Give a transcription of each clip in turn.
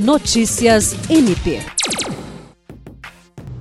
Notícias MP.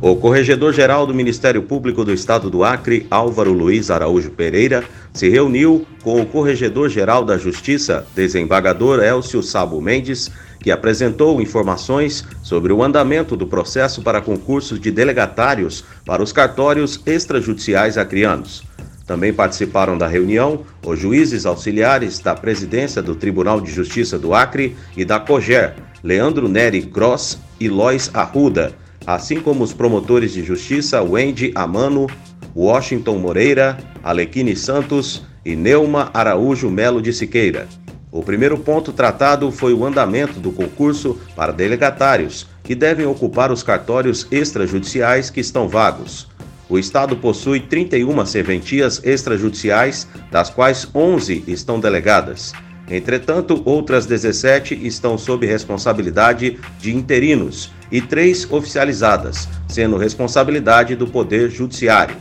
O Corregedor-Geral do Ministério Público do Estado do Acre, Álvaro Luiz Araújo Pereira, se reuniu com o Corregedor-Geral da Justiça, desembargador Elcio Sabo Mendes, que apresentou informações sobre o andamento do processo para concursos de delegatários para os cartórios extrajudiciais acrianos. Também participaram da reunião os juízes auxiliares da presidência do Tribunal de Justiça do Acre e da COGER, Leandro Neri Gross e Lois Arruda assim como os promotores de justiça Wendy Amano, Washington Moreira, Alequine Santos e Neuma Araújo Melo de Siqueira. O primeiro ponto tratado foi o andamento do concurso para delegatários, que devem ocupar os cartórios extrajudiciais que estão vagos. O Estado possui 31 serventias extrajudiciais, das quais 11 estão delegadas. Entretanto, outras 17 estão sob responsabilidade de interinos e três oficializadas, sendo responsabilidade do Poder Judiciário.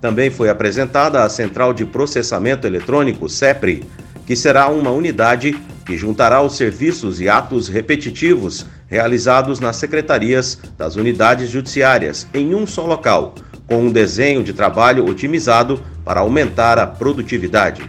Também foi apresentada a Central de Processamento Eletrônico, CEPRE, que será uma unidade que juntará os serviços e atos repetitivos realizados nas secretarias das unidades judiciárias em um só local, com um desenho de trabalho otimizado para aumentar a produtividade.